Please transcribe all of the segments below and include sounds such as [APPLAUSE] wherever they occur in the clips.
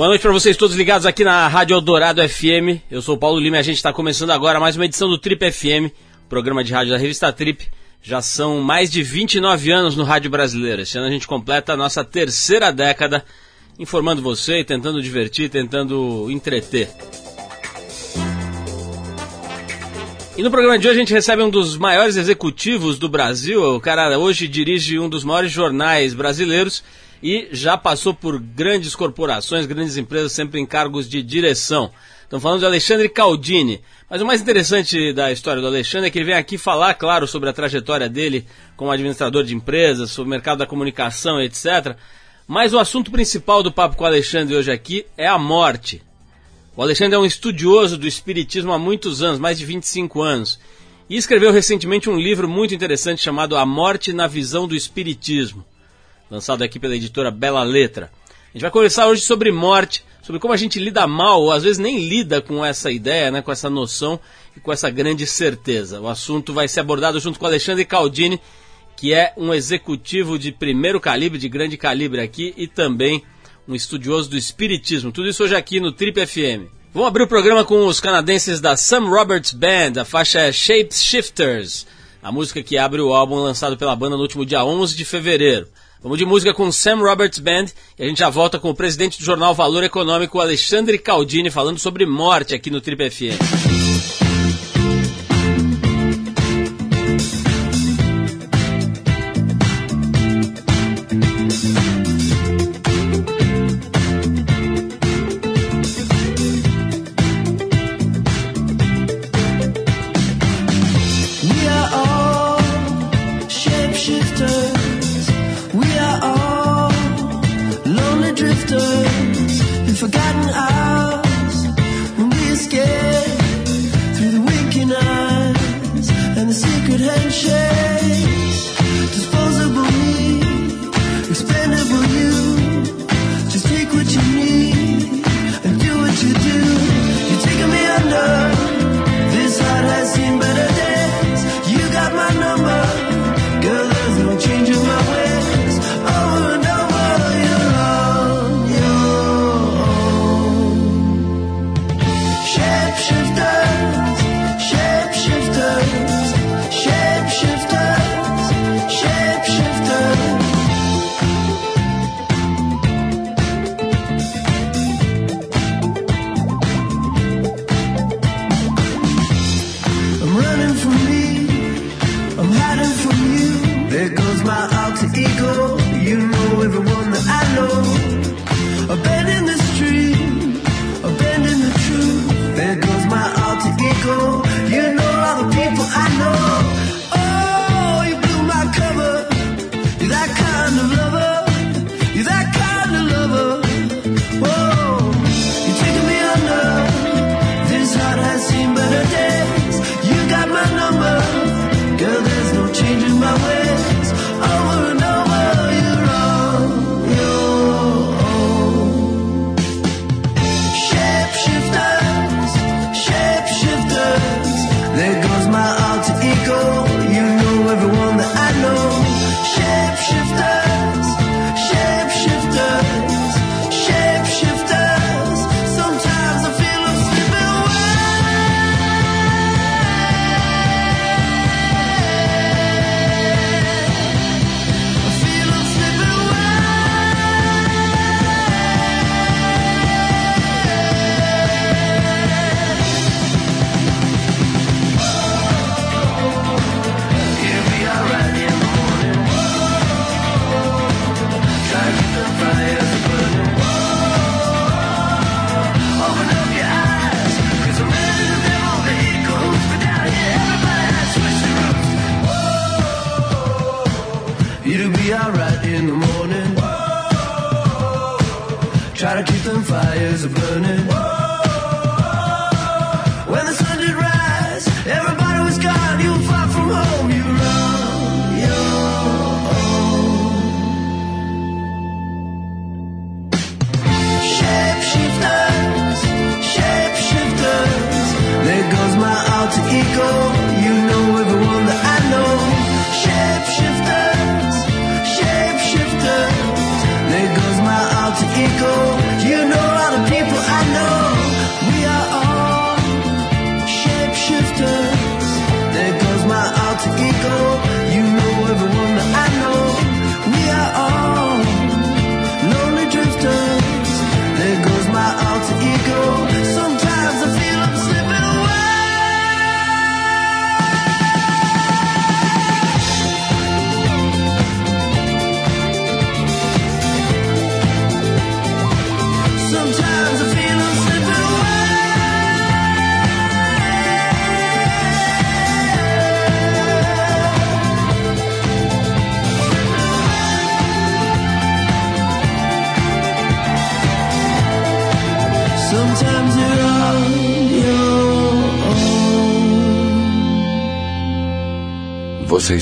Boa noite para vocês todos ligados aqui na Rádio Eldorado FM. Eu sou o Paulo Lima e a gente está começando agora mais uma edição do Trip FM, programa de rádio da revista Trip. Já são mais de 29 anos no rádio brasileiro. Esse ano a gente completa a nossa terceira década informando você, tentando divertir, tentando entreter. E no programa de hoje a gente recebe um dos maiores executivos do Brasil. O cara hoje dirige um dos maiores jornais brasileiros e já passou por grandes corporações, grandes empresas, sempre em cargos de direção. Estamos falando de Alexandre Caldini. Mas o mais interessante da história do Alexandre é que ele vem aqui falar, claro, sobre a trajetória dele como administrador de empresas, sobre o mercado da comunicação, etc. Mas o assunto principal do papo com o Alexandre hoje aqui é a morte. O Alexandre é um estudioso do espiritismo há muitos anos, mais de 25 anos, e escreveu recentemente um livro muito interessante chamado A Morte na Visão do Espiritismo lançado aqui pela editora Bela Letra. A gente vai conversar hoje sobre morte, sobre como a gente lida mal, ou às vezes nem lida com essa ideia, né, com essa noção e com essa grande certeza. O assunto vai ser abordado junto com Alexandre Caldini, que é um executivo de primeiro calibre, de grande calibre aqui, e também um estudioso do espiritismo. Tudo isso hoje aqui no Trip FM. Vamos abrir o programa com os canadenses da Sam Roberts Band, a faixa é Shapes Shifters, a música que abre o álbum lançado pela banda no último dia 11 de fevereiro. Vamos de música com Sam Roberts Band e a gente já volta com o presidente do jornal Valor Econômico, Alexandre Caldini, falando sobre morte aqui no Trip FM.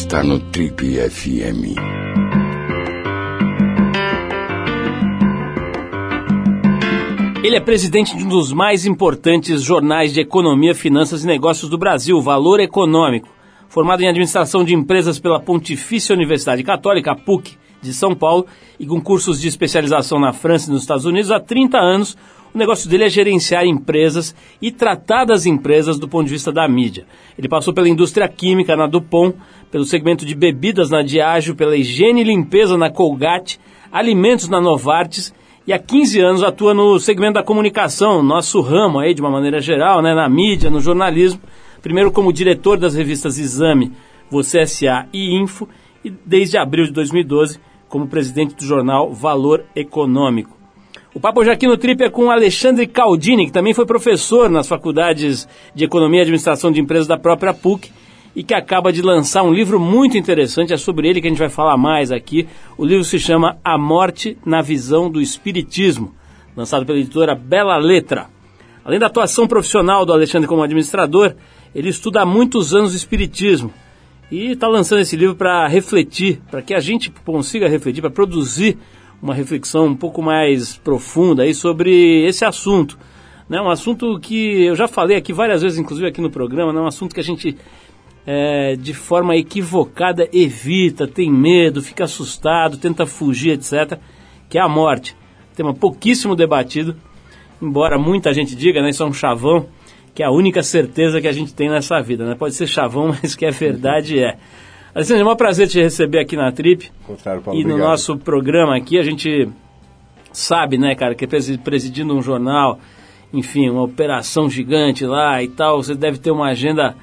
Está no Trip FM. Ele é presidente de um dos mais importantes jornais de economia, finanças e negócios do Brasil, Valor Econômico. Formado em administração de empresas pela Pontifícia Universidade Católica, PUC, de São Paulo, e com cursos de especialização na França e nos Estados Unidos há 30 anos, o negócio dele é gerenciar empresas e tratar das empresas do ponto de vista da mídia. Ele passou pela indústria química na Dupont, pelo segmento de bebidas na Diageo, pela higiene e limpeza na Colgate, alimentos na Novartis e há 15 anos atua no segmento da comunicação, nosso ramo aí de uma maneira geral, né, na mídia, no jornalismo. Primeiro como diretor das revistas Exame, Você SA e Info e desde abril de 2012 como presidente do jornal Valor Econômico. O papo aqui no Trip é com Alexandre Caldini, que também foi professor nas faculdades de Economia e Administração de Empresas da própria PUC e que acaba de lançar um livro muito interessante, é sobre ele que a gente vai falar mais aqui. O livro se chama A Morte na Visão do Espiritismo, lançado pela editora Bela Letra. Além da atuação profissional do Alexandre como administrador, ele estuda há muitos anos o Espiritismo e está lançando esse livro para refletir, para que a gente consiga refletir, para produzir uma reflexão um pouco mais profunda aí sobre esse assunto. Né? Um assunto que eu já falei aqui várias vezes, inclusive aqui no programa, né? um assunto que a gente é, de forma equivocada evita, tem medo, fica assustado, tenta fugir, etc., que é a morte. Tema pouquíssimo debatido, embora muita gente diga, né, isso é um chavão, que é a única certeza que a gente tem nessa vida. Né? Pode ser chavão, [LAUGHS] mas que é verdade é. Alexandre, é um prazer te receber aqui na Trip. Contrário, Paulo, e no obrigado. nosso programa aqui, a gente sabe, né, cara, que presidindo um jornal, enfim, uma operação gigante lá e tal, você deve ter uma agenda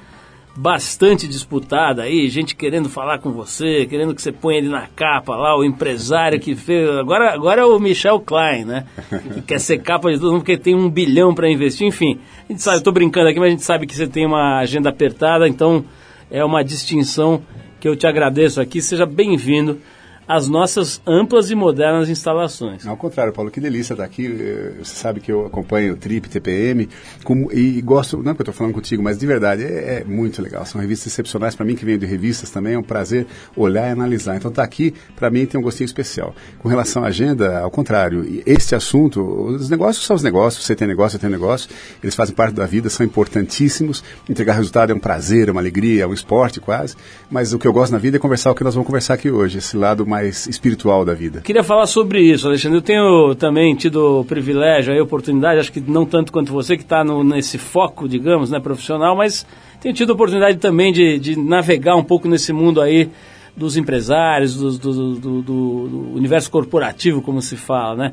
bastante disputada aí, gente querendo falar com você, querendo que você ponha ele na capa lá, o empresário que fez. Agora, agora é o Michel Klein, né? Que quer ser capa de todo mundo porque tem um bilhão para investir, enfim. A gente sabe, eu tô brincando aqui, mas a gente sabe que você tem uma agenda apertada, então é uma distinção que eu te agradeço aqui. Seja bem-vindo às nossas amplas e modernas instalações. Ao contrário, Paulo, que delícia estar aqui. Eh, você sabe que eu acompanho o Trip, TPM, como, e, gosto, não é porque eu estou falando contigo, mas de verdade, é, é muito legal. São revistas excepcionais para mim, que venho de revistas também, é um prazer olhar e analisar. Então, estar tá aqui, para mim, tem um gostinho especial. Com relação à agenda, ao contrário, este assunto, os negócios são os negócios, você tem negócio, eu tenho negócio, eles fazem parte da vida, são importantíssimos. Entregar resultado é um prazer, é uma alegria, é um esporte quase, mas o que eu gosto na vida é conversar o que nós vamos conversar aqui hoje, esse lado mais mais espiritual da vida. Queria falar sobre isso, Alexandre. Eu tenho também tido o privilégio, a oportunidade, acho que não tanto quanto você, que está nesse foco, digamos, né, profissional, mas tenho tido a oportunidade também de, de navegar um pouco nesse mundo aí dos empresários, do, do, do, do, universo corporativo, como se fala, né?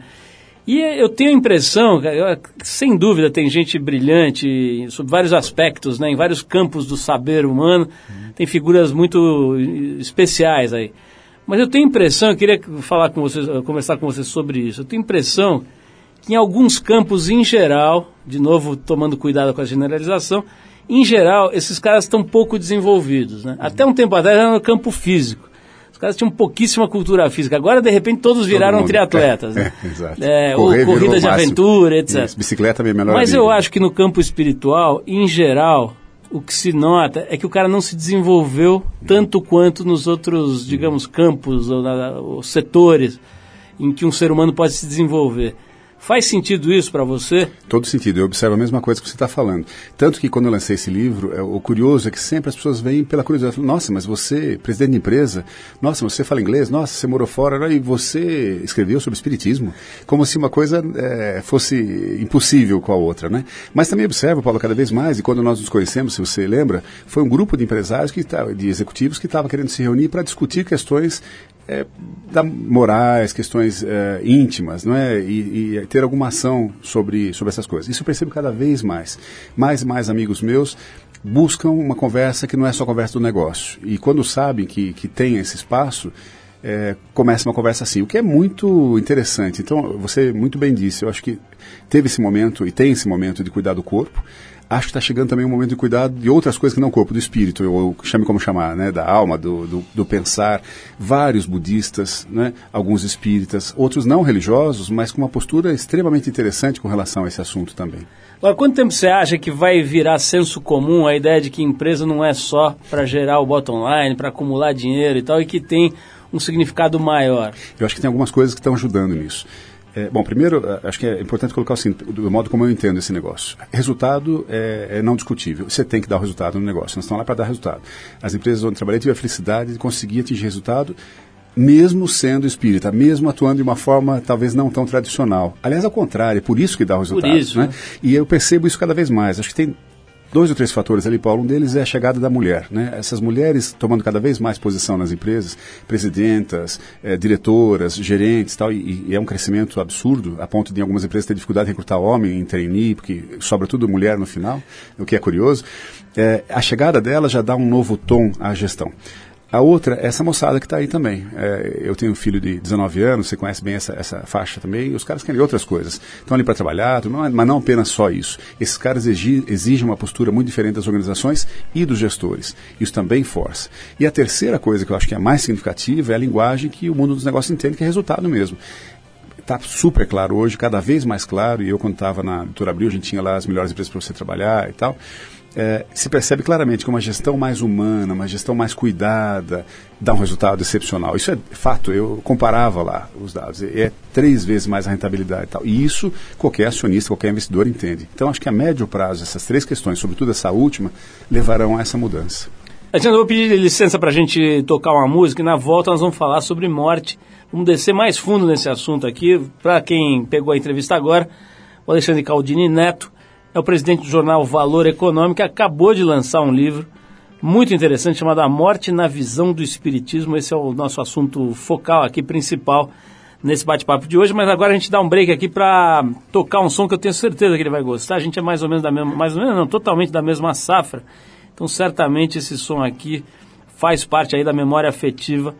E eu tenho a impressão, sem dúvida, tem gente brilhante sobre vários aspectos, né, em vários campos do saber humano, uhum. tem figuras muito especiais aí. Mas eu tenho impressão, eu queria falar com você, conversar com você sobre isso. Eu tenho impressão que em alguns campos, em geral, de novo tomando cuidado com a generalização, em geral, esses caras estão pouco desenvolvidos. Né? Uhum. Até um tempo atrás era no campo físico. Os caras tinham pouquíssima cultura física. Agora, de repente, todos viraram Todo triatletas. É, né? [LAUGHS] é, exato. É, ou corrida de aventura, etc. Isso, bicicleta é melhor. Mas eu acho que no campo espiritual, em geral, o que se nota é que o cara não se desenvolveu tanto quanto nos outros, digamos, campos ou, ou setores em que um ser humano pode se desenvolver. Faz sentido isso para você? Todo sentido. Eu observo a mesma coisa que você está falando. Tanto que quando eu lancei esse livro, é, o curioso é que sempre as pessoas vêm pela curiosidade. Nossa, mas você, presidente de empresa, nossa, você fala inglês, nossa, você morou fora e você escreveu sobre espiritismo. Como se uma coisa é, fosse impossível com a outra, né? Mas também observo, Paulo, cada vez mais, e quando nós nos conhecemos, se você lembra, foi um grupo de empresários, que de executivos que estavam querendo se reunir para discutir questões é, da morais, questões é, íntimas, não é? E, e, ter alguma ação sobre, sobre essas coisas. Isso eu percebo cada vez mais. Mais e mais amigos meus buscam uma conversa que não é só conversa do negócio. E quando sabem que, que tem esse espaço, é, começa uma conversa assim, o que é muito interessante. Então, você muito bem disse, eu acho que teve esse momento e tem esse momento de cuidar do corpo. Acho que está chegando também um momento de cuidado de outras coisas que não o corpo, do espírito, ou chame como chamar, né, da alma, do, do, do pensar. Vários budistas, né, alguns espíritas, outros não religiosos, mas com uma postura extremamente interessante com relação a esse assunto também. Agora, quanto tempo você acha que vai virar senso comum a ideia de que empresa não é só para gerar o bottom line, para acumular dinheiro e tal, e que tem um significado maior? Eu acho que tem algumas coisas que estão ajudando nisso. É, bom, primeiro, acho que é importante colocar assim, do modo como eu entendo esse negócio. Resultado é, é não discutível. Você tem que dar o resultado no negócio. Nós estamos lá para dar resultado. As empresas onde trabalhei tive a felicidade de conseguir atingir resultado mesmo sendo espírita, mesmo atuando de uma forma talvez não tão tradicional. Aliás, ao contrário, é por isso que dá o resultado. Isso, né? né? E eu percebo isso cada vez mais. Acho que tem dois ou três fatores ali, Paulo. Um deles é a chegada da mulher. Né? Essas mulheres tomando cada vez mais posição nas empresas, presidentas, eh, diretoras, gerentes tal, e, e, é um crescimento absurdo, a ponto de em algumas empresas ter dificuldade de recrutar homem em trainee, porque sobra tudo mulher no final, o que é curioso. Eh, a chegada dela já dá um novo tom à gestão. A outra é essa moçada que está aí também. É, eu tenho um filho de 19 anos, você conhece bem essa, essa faixa também, e os caras querem outras coisas. Estão ali para trabalhar, mas não apenas só isso. Esses caras exigem uma postura muito diferente das organizações e dos gestores. Isso também força. E a terceira coisa que eu acho que é mais significativa é a linguagem que o mundo dos negócios entende que é resultado mesmo está super claro hoje, cada vez mais claro, e eu quando estava na Doutora Abril, a gente tinha lá as melhores empresas para você trabalhar e tal, é, se percebe claramente que uma gestão mais humana, uma gestão mais cuidada, dá um resultado excepcional. Isso é fato, eu comparava lá os dados, é três vezes mais a rentabilidade e tal. E isso qualquer acionista, qualquer investidor entende. Então acho que a médio prazo, essas três questões, sobretudo essa última, levarão a essa mudança. Alexandre, eu vou pedir licença para a gente tocar uma música e na volta nós vamos falar sobre morte. Vamos descer mais fundo nesse assunto aqui. Para quem pegou a entrevista agora, o Alexandre Caldini Neto é o presidente do jornal Valor Econômico, acabou de lançar um livro muito interessante chamado A Morte na Visão do Espiritismo. Esse é o nosso assunto focal aqui, principal, nesse bate-papo de hoje. Mas agora a gente dá um break aqui para tocar um som que eu tenho certeza que ele vai gostar. A gente é mais ou menos da mesma, mais ou menos não, totalmente da mesma safra. Então certamente esse som aqui faz parte aí da memória afetiva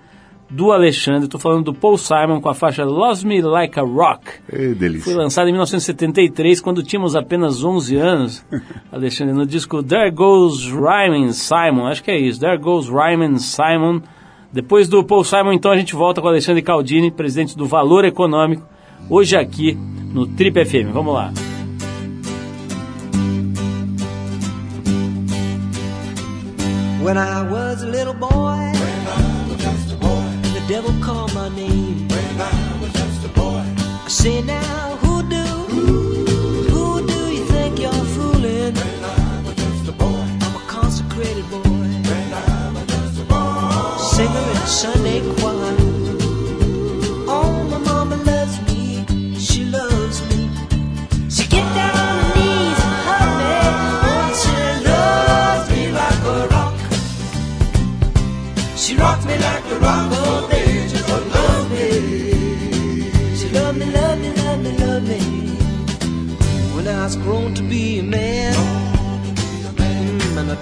do Alexandre. Estou falando do Paul Simon com a faixa Lost Me Like a Rock. É delícia. Foi lançada em 1973, quando tínhamos apenas 11 anos. [LAUGHS] Alexandre, no disco There Goes Ryman Simon, acho que é isso, There Goes Ryman Simon. Depois do Paul Simon, então, a gente volta com Alexandre Caldini, presidente do Valor Econômico, hoje aqui no Trip FM. Vamos lá. When I was a little boy I say now, who do? Who, who do you think you're fooling? When I was just a boy. I'm a consecrated boy. When I was just a boy. Singer in Sunday choir.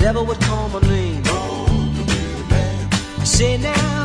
Devil would call my name. Say now,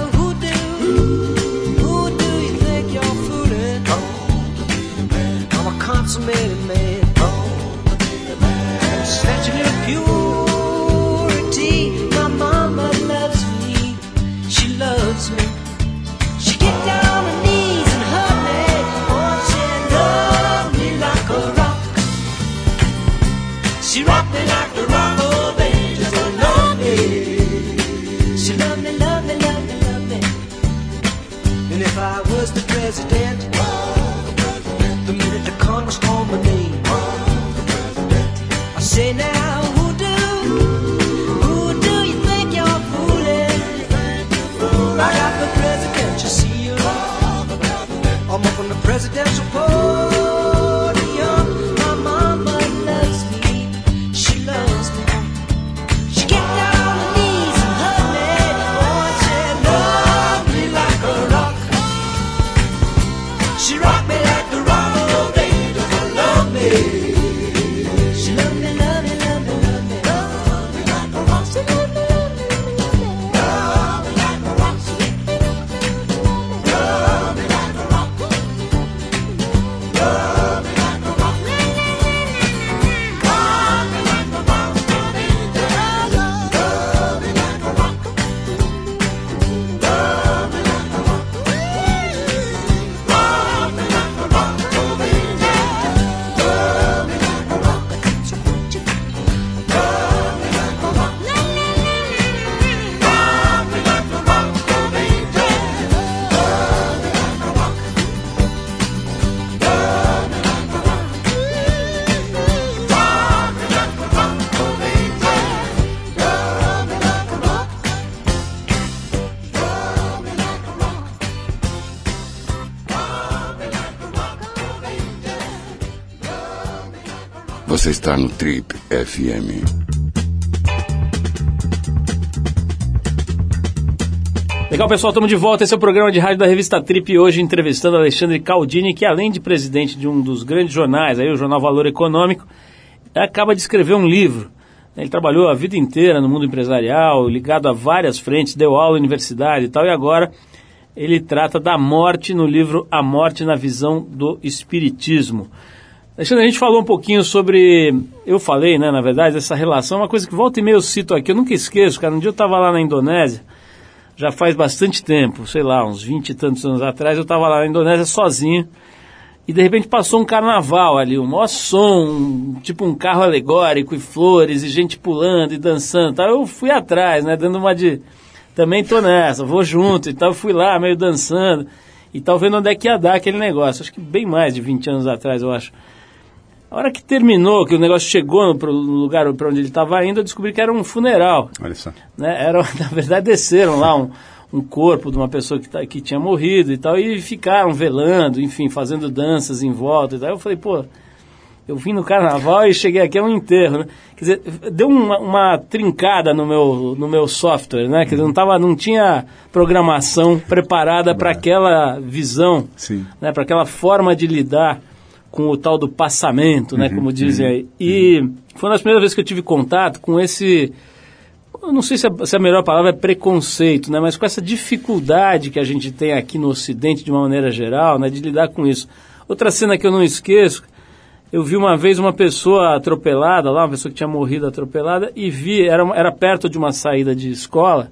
Você está no Trip FM. Legal, pessoal, estamos de volta. Esse é o programa de rádio da revista Trip. Hoje entrevistando Alexandre Caldini, que além de presidente de um dos grandes jornais, aí, o Jornal Valor Econômico, acaba de escrever um livro. Ele trabalhou a vida inteira no mundo empresarial, ligado a várias frentes, deu aula universidade e tal, e agora ele trata da morte no livro A Morte na Visão do Espiritismo. Alexandre, a gente falou um pouquinho sobre. Eu falei, né, na verdade, essa relação, uma coisa que volta e meia eu cito aqui, eu nunca esqueço, cara. Um dia eu estava lá na Indonésia já faz bastante tempo, sei lá, uns 20 e tantos anos atrás, eu estava lá na Indonésia sozinho e de repente passou um carnaval ali, um maior som, um, tipo um carro alegórico e flores e gente pulando e dançando. Tá? Eu fui atrás, né, dando uma de também tô nessa, vou junto e tal, fui lá meio dançando e tal, vendo onde é que ia dar aquele negócio. Acho que bem mais de 20 anos atrás, eu acho. A hora que terminou, que o negócio chegou no, lugar para onde ele estava indo, eu descobri que era um funeral. Olha só. Né? Era, [LAUGHS] na verdade, desceram lá um, um corpo de uma pessoa que, tá, que tinha morrido e tal, e ficaram velando, enfim, fazendo danças em volta e tal. Eu falei, pô, eu vim no carnaval e cheguei aqui a um enterro, né? Quer dizer, deu uma, uma, trincada no meu, no meu software, né? Quer dizer, não, tava, não tinha programação preparada para aquela visão, Sim. né? para aquela forma de lidar com o tal do passamento, né, uhum, como dizem uhum, aí. E uhum. foi uma das primeiras vezes que eu tive contato com esse, eu não sei se a, se a, melhor palavra é preconceito, né, mas com essa dificuldade que a gente tem aqui no Ocidente de uma maneira geral, né, de lidar com isso. Outra cena que eu não esqueço, eu vi uma vez uma pessoa atropelada lá, uma pessoa que tinha morrido atropelada, e vi, era, era perto de uma saída de escola,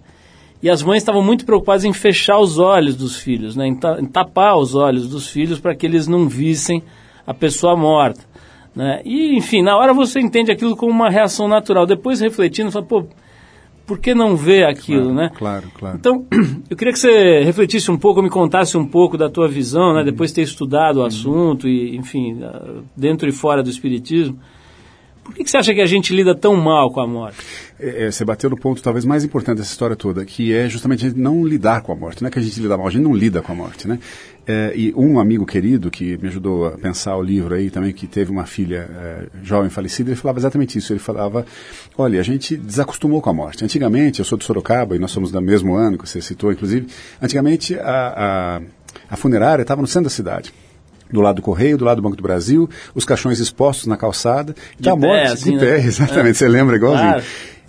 e as mães estavam muito preocupadas em fechar os olhos dos filhos, né, em, ta, em tapar os olhos dos filhos para que eles não vissem a pessoa morta. Né? E, enfim, na hora você entende aquilo como uma reação natural. Depois, refletindo, fala, pô, por que não ver aquilo, claro, né? Claro, claro. Então, [CLEARS THROAT] eu queria que você refletisse um pouco, me contasse um pouco da tua visão, né? Uhum. Depois de ter estudado o uhum. assunto e, enfim, dentro e fora do espiritismo. Por que, que você acha que a gente lida tão mal com a morte? É, você bateu no ponto talvez mais importante dessa história toda, que é justamente a gente não lidar com a morte. Não é que a gente lida mal, a gente não lida com a morte, né? É, e um amigo querido que me ajudou a pensar o livro aí também, que teve uma filha é, jovem falecida, ele falava exatamente isso. Ele falava, olha, a gente desacostumou com a morte. Antigamente, eu sou de Sorocaba e nós somos do mesmo ano, que você citou, inclusive, antigamente a, a, a funerária estava no centro da cidade do lado do Correio, do lado do Banco do Brasil, os caixões expostos na calçada. De pé, morte, assim, de pé, né? [LAUGHS] exatamente. É. Você lembra igualzinho? Claro.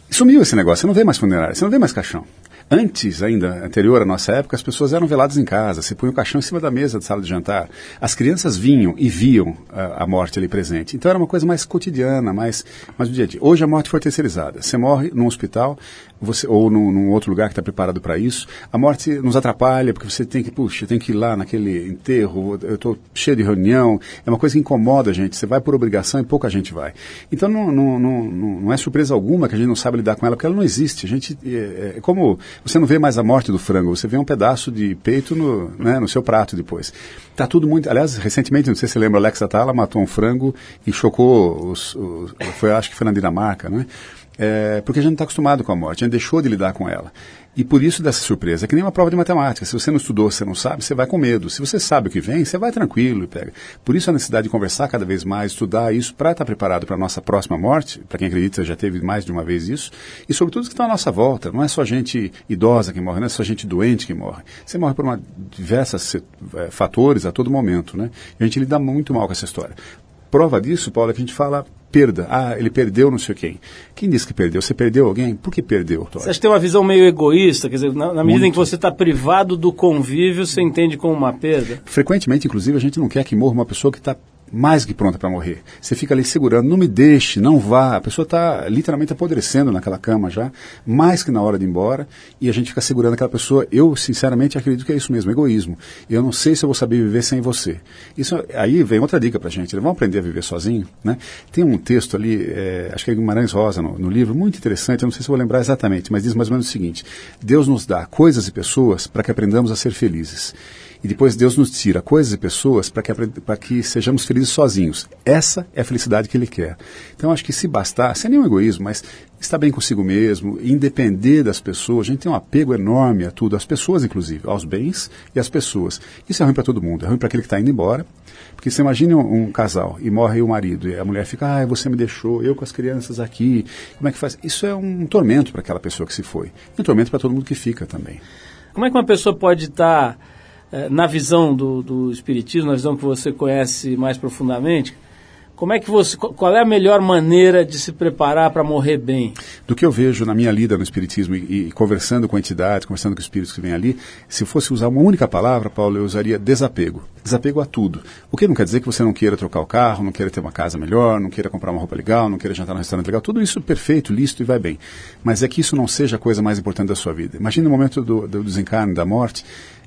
Sumiu esse negócio, você não vê mais funerária, você não vê mais caixão. Antes, ainda anterior à nossa época, as pessoas eram veladas em casa, se punha o caixão em cima da mesa de sala de jantar. As crianças vinham e viam a, a, morte ali presente. Então era uma coisa mais cotidiana, mais, mais do dia a dia. Hoje a morte foi terceirizada. Você morre num hospital, você, ou num, num outro lugar que está preparado para isso. A morte nos atrapalha, porque você tem que, puxa, tem que ir lá naquele enterro, eu estou cheio de reunião, é uma coisa que incomoda a gente. Você vai por obrigação e pouca gente vai. Então não, não, não, não é surpresa alguma que a gente não sabe lidar com ela, porque ela não existe. A gente, é, é como você não vê mais a morte do frango, você vê um pedaço de peito no, né, no seu prato depois. Tá tudo muito. Aliás, recentemente, não sei se você lembra, Alexa Atala matou um frango e chocou os, os foi, acho que foi na Dinamarca, né? É, porque a gente não está acostumado com a morte, a gente deixou de lidar com ela. E por isso dessa surpresa. É que nem uma prova de matemática. Se você não estudou, você não sabe, você vai com medo. Se você sabe o que vem, você vai tranquilo e pega. Por isso a necessidade de conversar cada vez mais, estudar isso para estar tá preparado para a nossa próxima morte. Para quem acredita, já teve mais de uma vez isso. E sobretudo os que estão à nossa volta. Não é só gente idosa que morre, não é só gente doente que morre. Você morre por uma, diversos é, fatores a todo momento. Né? E a gente lida muito mal com essa história. Prova disso, Paulo, é que a gente fala perda. Ah, ele perdeu não sei quem. Quem disse que perdeu? Você perdeu alguém? Por que perdeu? Você acha que tem uma visão meio egoísta? Quer dizer, na, na medida em que você está privado do convívio, você entende como uma perda? Frequentemente, inclusive, a gente não quer que morra uma pessoa que está mais que pronta para morrer. Você fica ali segurando, não me deixe, não vá. A pessoa está literalmente apodrecendo naquela cama já, mais que na hora de ir embora, e a gente fica segurando aquela pessoa. Eu, sinceramente, acredito que é isso mesmo, egoísmo. Eu não sei se eu vou saber viver sem você. Isso aí vem outra dica para a gente. Vamos aprender a viver sozinho, né? Tem um texto ali, é, acho que é Guimarães Rosa no, no livro, muito interessante. Eu não sei se vou lembrar exatamente, mas diz mais ou menos o seguinte: Deus nos dá coisas e pessoas para que aprendamos a ser felizes. E depois Deus nos tira coisas e pessoas para que, que sejamos felizes sozinhos. Essa é a felicidade que Ele quer. Então acho que se bastar, sem nenhum egoísmo, mas estar bem consigo mesmo, independer das pessoas, a gente tem um apego enorme a tudo, às pessoas inclusive, aos bens e às pessoas. Isso é ruim para todo mundo, é ruim para aquele que está indo embora, porque você imagina um, um, casal e morre o marido e a mulher fica, ah, você me deixou, eu com as crianças aqui, como é que faz? Isso é um tormento para aquela pessoa que se foi, e um tormento para todo mundo que fica também. Como é que uma pessoa pode estar, tá, na visão do, do Espiritismo, na visão que você conhece mais profundamente, como é que você, qual é a melhor maneira de se preparar para morrer bem? Do que eu vejo na minha lida no Espiritismo e, e, conversando com entidades, conversando com espíritos que vêm ali, se fosse usar uma única palavra, Paulo, eu usaria desapego. Desapego a tudo. O que não quer dizer que você não queira trocar o carro, não queira ter uma casa melhor, não queira comprar uma roupa legal, não queira jantar num restaurante legal. Tudo isso perfeito, lícito e vai bem. Mas é que isso não seja a coisa mais importante da sua vida. Imagine o momento do, do desencarne, da morte,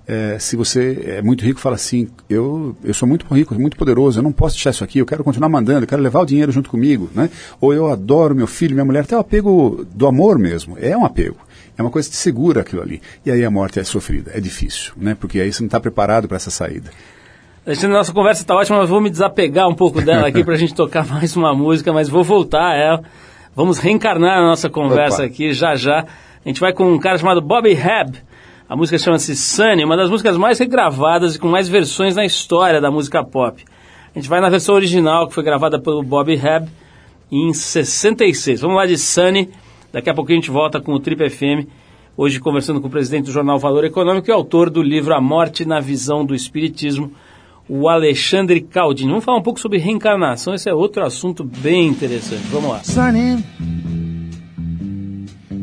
é, se você é muito rico, fala assim: eu, eu sou muito rico, muito poderoso, eu não posso deixar isso aqui, eu quero continuar mandando, eu quero levar o dinheiro junto comigo, né? Ou eu adoro meu filho, minha mulher, até o apego do amor mesmo, é um apego. É uma coisa que segura aquilo ali. E aí a morte é sofrida, é difícil, né? Porque aí você não está preparado para essa saída. Alexandre, nossa conversa está ótima, mas vou me desapegar um pouco dela aqui para a gente tocar [LAUGHS] mais uma música, mas vou voltar a ela. Vamos reencarnar a nossa conversa Opa. aqui já já. A gente vai com um cara chamado Bobby Hebb a música chama-se Sunny, uma das músicas mais regravadas e com mais versões na história da música pop. A gente vai na versão original, que foi gravada pelo Bobby Hebb em 66. Vamos lá de Sunny. Daqui a pouco a gente volta com o Trip FM. Hoje conversando com o presidente do jornal Valor Econômico e autor do livro A Morte na Visão do Espiritismo, o Alexandre Caldini. Vamos falar um pouco sobre reencarnação. Esse é outro assunto bem interessante. Vamos lá. Sunny.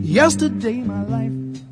Yesterday my life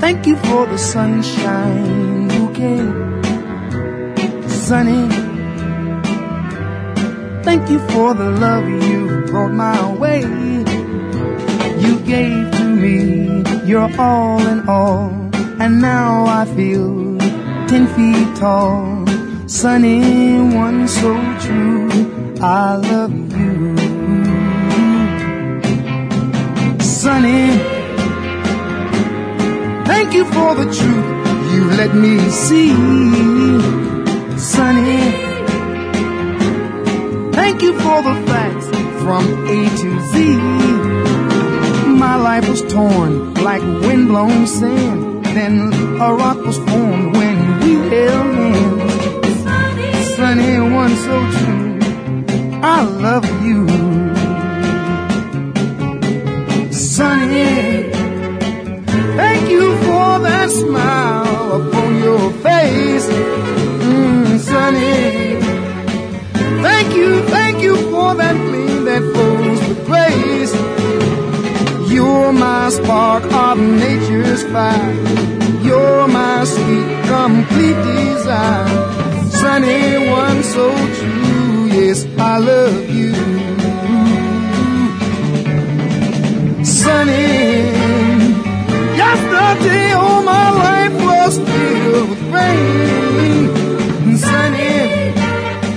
Thank you for the sunshine bouquet. Sunny. Thank you for the love you brought my way. You gave to me your all in all. And now I feel ten feet tall. Sunny, one so true. I love you. Sunny. For the truth you let me see, Sunny. Thank you for the facts from A to Z. My life was torn like windblown sand. Then a rock was formed when we held hands. Sunny, one so true. I love you. Sunny. Smile upon your face, mm, sunny. Thank you, thank you for that gleam that flows with grace. You're my spark of nature's fire. You're my sweet, complete desire. Sunny one so true, yes, I love you. Sunny. All my life was filled with rain. Sunny,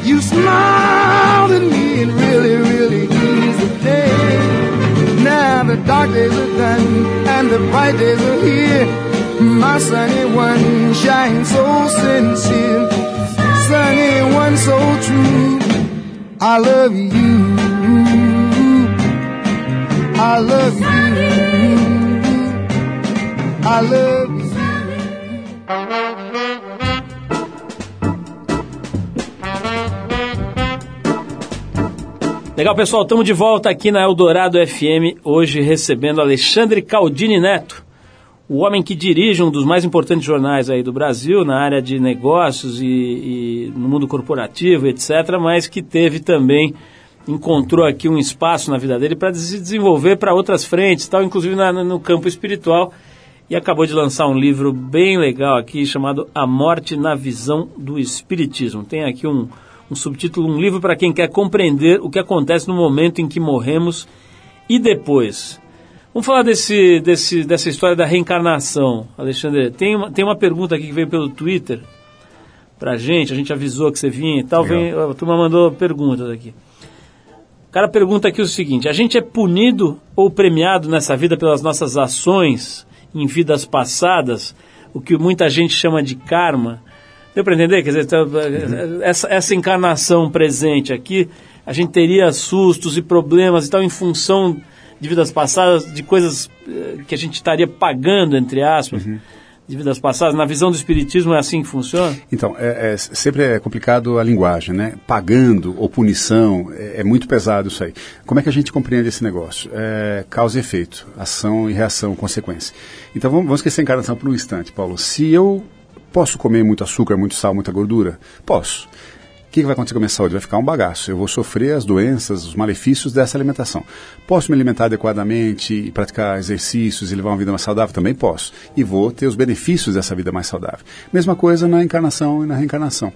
you smiled at me and really, really eased the pain. Now the dark days are done and the bright days are here. My sunny one shines so sincere. Sunny one so true. I love you. I love you. I love. Legal, pessoal, estamos de volta aqui na Eldorado FM, hoje recebendo Alexandre Caldini Neto, o homem que dirige um dos mais importantes jornais aí do Brasil, na área de negócios e, e no mundo corporativo, etc., mas que teve também, encontrou aqui um espaço na vida dele para se desenvolver para outras frentes, tal, inclusive na, no campo espiritual e acabou de lançar um livro bem legal aqui chamado A Morte na Visão do Espiritismo. Tem aqui um, um subtítulo, um livro para quem quer compreender o que acontece no momento em que morremos e depois. Vamos falar desse, desse, dessa história da reencarnação, Alexandre. Tem uma, tem uma pergunta aqui que veio pelo Twitter para a gente, a gente avisou que você vinha e tal, vem, a turma mandou perguntas aqui. O cara pergunta aqui o seguinte: a gente é punido ou premiado nessa vida pelas nossas ações em vidas passadas, o que muita gente chama de karma? Deu para entender? Quer dizer, então, essa, essa encarnação presente aqui, a gente teria sustos e problemas e tal em função de vidas passadas, de coisas eh, que a gente estaria pagando, entre aspas. Uhum de vidas passadas? Na visão do Espiritismo é assim que funciona? Então, é, é sempre é complicado a linguagem, né? Pagando ou punição, é, é, muito pesado isso aí. Como é que a gente compreende esse negócio? É, causa e efeito, ação e reação, consequência. Então, vamos, vamos esquecer a encarnação por um instante, Paulo. Se eu posso comer muito açúcar, muito sal, muita gordura? Posso. O que vai acontecer com a minha saúde? Vai ficar um bagaço. Eu vou sofrer as doenças, os malefícios dessa alimentação. Posso me alimentar adequadamente e praticar exercícios e levar uma vida mais saudável? Também posso. E vou ter os benefícios dessa vida mais saudável. Mesma coisa na encarnação e na reencarnação.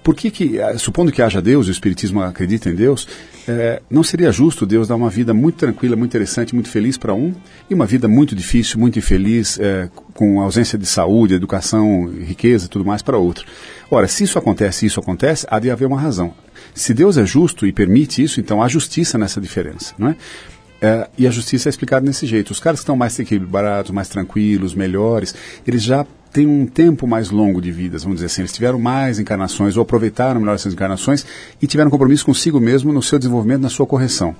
Por que, que eh, supondo que haja Deus, o Espiritismo acredita em Deus, é, não seria justo Deus dar uma vida muito tranquila, muito interessante, muito feliz para um, e uma vida muito difícil, muito infeliz, é, com ausência de saúde, educação, riqueza e tudo mais para outro? Ora, se isso acontece isso acontece, há de haver uma razão. Se Deus é justo e permite isso, então há justiça nessa diferença, não é? É, e a justiça é explicada desse jeito. Os caras que estão mais equilibrados, mais tranquilos, melhores, eles já têm um tempo mais longo de vida, vamos dizer assim. Eles tiveram mais encarnações ou aproveitaram melhor essas encarnações e tiveram compromisso consigo mesmo no seu desenvolvimento, na sua correção.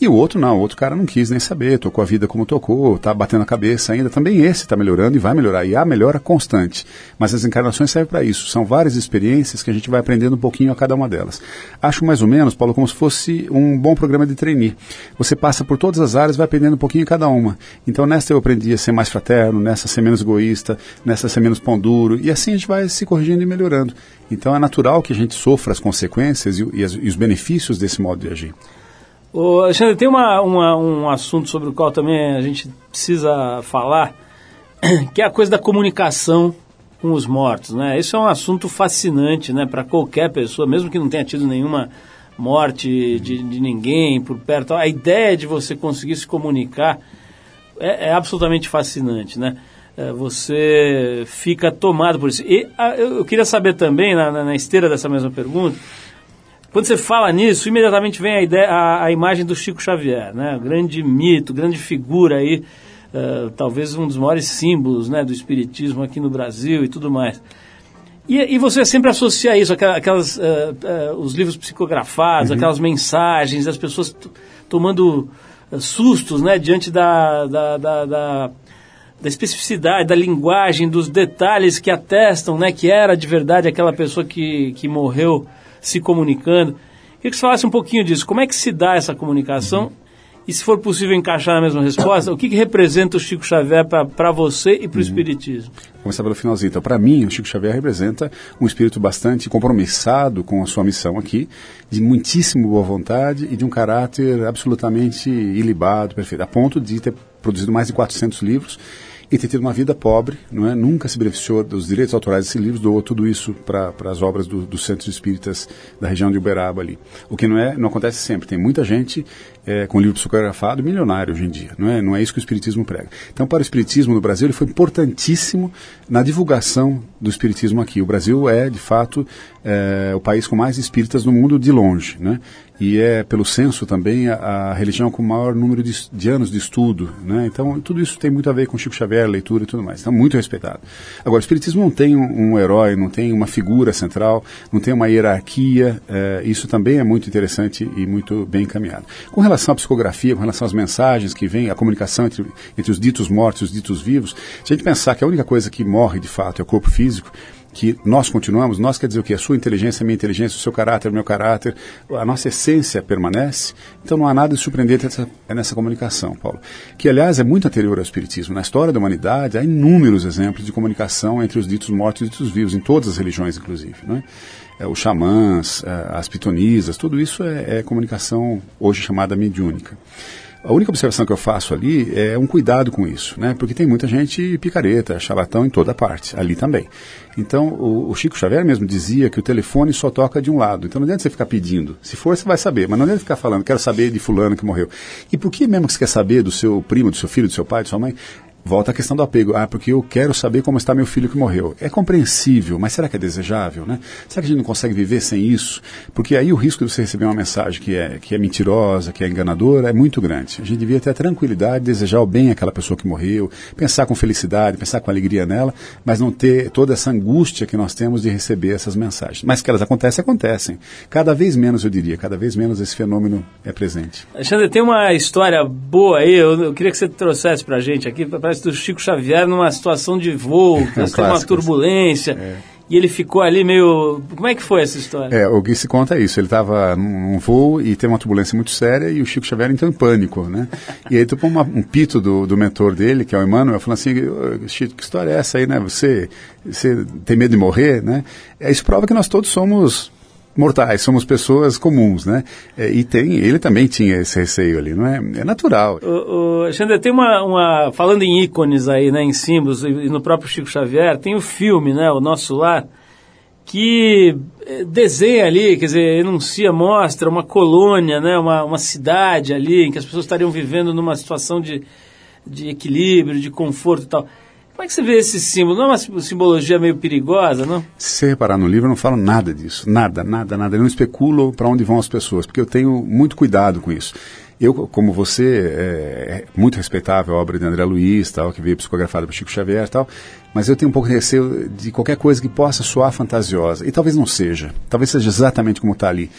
E o outro não, o outro cara não quis nem saber, tocou a vida como tocou, está batendo a cabeça ainda. Também esse está melhorando e vai melhorar. E há melhora constante. Mas as encarnações servem para isso. São várias experiências que a gente vai aprendendo um pouquinho a cada uma delas. Acho mais ou menos, Paulo, como se fosse um bom programa de trainee. Você passa por todas as áreas, vai aprendendo um pouquinho em cada uma. Então nesta eu aprendi a ser mais fraterno, nessa ser menos egoísta, nessa ser menos pão duro. E assim a gente vai se corrigindo e melhorando. Então é natural que a gente sofra as consequências e, e, as, e os benefícios desse modo de agir. Ô, Alexandre, tem uma, uma, um assunto sobre o qual também a gente precisa falar, [CLEARS THROAT] que é a coisa da comunicação com os mortos, né? Isso é um assunto fascinante, né, para qualquer pessoa, mesmo que não tenha tido nenhuma morte de, de ninguém por perto. A ideia de você conseguir se comunicar é, é absolutamente fascinante, né? É, você fica tomado por isso. E a, eu queria saber também, na, na esteira dessa mesma pergunta, quando você fala nisso, imediatamente vem a, ideia, a, a imagem do Chico Xavier, né? Grande mito, grande figura aí, uh, talvez um dos maiores símbolos né, do espiritismo aqui no Brasil e tudo mais. E, e você sempre associa isso, aquelas, uh, uh, os livros psicografados, uhum. aquelas mensagens, as pessoas tomando sustos né, diante da, da, da, da da especificidade, da linguagem, dos detalhes que atestam né, que era de verdade aquela pessoa que, que morreu se comunicando. Queria que você falasse um pouquinho disso. Como é que se dá essa comunicação? Uhum. E se for possível encaixar na mesma resposta, o que, que representa o Chico Xavier para você e para o uhum. Espiritismo? Vou começar pelo finalzinho. Então, para mim, o Chico Xavier representa um espírito bastante compromissado com a sua missão aqui, de muitíssimo boa vontade e de um caráter absolutamente ilibado, perfeito, a ponto de ter produzido mais de 400 livros e ter tido uma vida pobre, não é? Nunca se beneficiou dos direitos autorais desse livro, doou tudo isso para as obras dos do centros espíritas da região de Uberaba ali. O que não é, não acontece sempre. Tem muita gente é, com livro psicografado milionário hoje em dia, não é? Não é isso que o espiritismo prega. Então, para o espiritismo no Brasil, ele foi importantíssimo na divulgação do espiritismo aqui. O Brasil é, de fato, é, o país com mais espíritas no mundo de longe, né? e é, pelo censo também, a, a religião com o maior número de, de, anos de estudo. Né? Então, tudo isso tem muito a ver com Chico Xavier, leitura e tudo mais. Então, muito respeitado. Agora, o Espiritismo não tem um, um herói, não tem uma figura central, não tem uma hierarquia. É, isso também é muito interessante e muito bem encaminhado. Com relação à psicografia, com relação às mensagens que vêm, a comunicação entre, entre os ditos mortos e os ditos vivos, se a gente pensar que a única coisa que morre, de fato, é o corpo físico, que nós continuamos, nós quer dizer o que? A sua inteligência, a minha inteligência, o seu caráter, o meu caráter, a nossa essência permanece. Então não há nada de surpreendente nessa, nessa comunicação, Paulo. Que, aliás, é muito anterior ao Espiritismo. Na história da humanidade, há inúmeros exemplos de comunicação entre os ditos mortos e os ditos vivos, em todas as religiões, inclusive. Não é? É, os xamãs, é, as pitonisas, tudo isso é, é comunicação hoje chamada mediúnica. A única observação que eu faço ali é um cuidado com isso, né? Porque tem muita gente picareta, charlatão em toda parte, ali também. Então, o, o, Chico Xavier mesmo dizia que o telefone só toca de um lado. Então, não adianta você ficar pedindo. Se for, você vai saber, mas não adianta ficar falando, quero saber de fulano que morreu. E por que mesmo que você quer saber do seu primo, do seu filho, do seu pai, de sua mãe? Volta a questão do apego. Ah, porque eu quero saber como está meu filho que morreu. É compreensível, mas será que é desejável, né? Será que a gente não consegue viver sem isso? Porque aí o risco de você receber uma mensagem que é, que é mentirosa, que é enganadora, é muito grande. A gente devia ter a tranquilidade, desejar o bem àquela pessoa que morreu, pensar com felicidade, pensar com alegria nela, mas não ter toda essa angústia que nós temos de receber essas mensagens. Mas que elas acontecem, acontecem. Cada vez menos, eu diria, cada vez menos esse fenômeno é presente. Alexandre, tem uma história boa aí, eu, eu queria que você trouxesse pra gente aqui, pra parece do Chico Xavier numa situação de voo, [LAUGHS] é um tem uma turbulência. É. E ele ficou ali meio. Como é que foi essa história? É, o que se conta isso. Ele estava num voo e teve uma turbulência muito séria e o Chico Xavier entrou em pânico, né? e aí tocou um pito do, do mentor dele, que é o Emmanuel, falando assim: Chico, que história é essa aí, né? Você, você tem medo de morrer, né? É, isso prova que nós todos somos mortais, somos pessoas comuns, né? É, e tem, ele também tinha esse receio ali, não é? É natural. O, o tem uma, uma, falando em ícones aí, né, em símbolos, e no próprio Chico Xavier, tem o filme, né, o Nosso Lar, que é, desenha ali, quer dizer, enuncia, mostra uma colônia, né, uma, uma cidade ali, em que as pessoas estariam vivendo numa situação de, de equilíbrio, de conforto e tal. Como é que você vê esse símbolo? Não é uma simbologia meio perigosa, não? Se você reparar no livro, eu não falo nada disso. Nada, nada, nada. Eu não especulo para onde vão as pessoas, porque eu tenho muito cuidado com isso. Eu, como você, é, é muito respeitável a obra de André Luiz, tal, que veio psicografada por Chico Xavier tal, mas eu tenho um pouco de receio de qualquer coisa que possa soar fantasiosa. E talvez não seja. Talvez seja exatamente como está ali.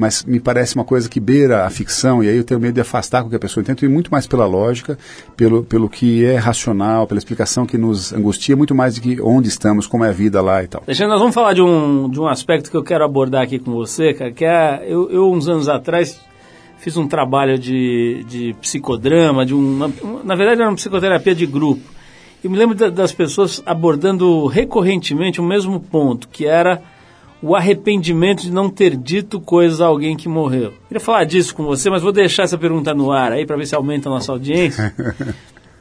Mas me parece uma coisa que beira a ficção, e aí eu tenho medo de afastar qualquer pessoa. Eu tento ir muito mais pela lógica, pelo, pelo que é racional, pela explicação que nos angustia, muito mais do que onde estamos, como é a vida lá e tal. Alexandre, nós vamos falar de um, de um aspecto que eu quero abordar aqui com você, cara, que é, eu, eu uns anos atrás fiz um trabalho de, de psicodrama, de uma, na verdade era uma psicoterapia de grupo. E me lembro das pessoas abordando recorrentemente o mesmo ponto, que era o arrependimento de não ter dito coisas a alguém que morreu. Queria falar disso com você, mas vou deixar essa pergunta no ar aí para ver se aumenta a nossa audiência. [LAUGHS]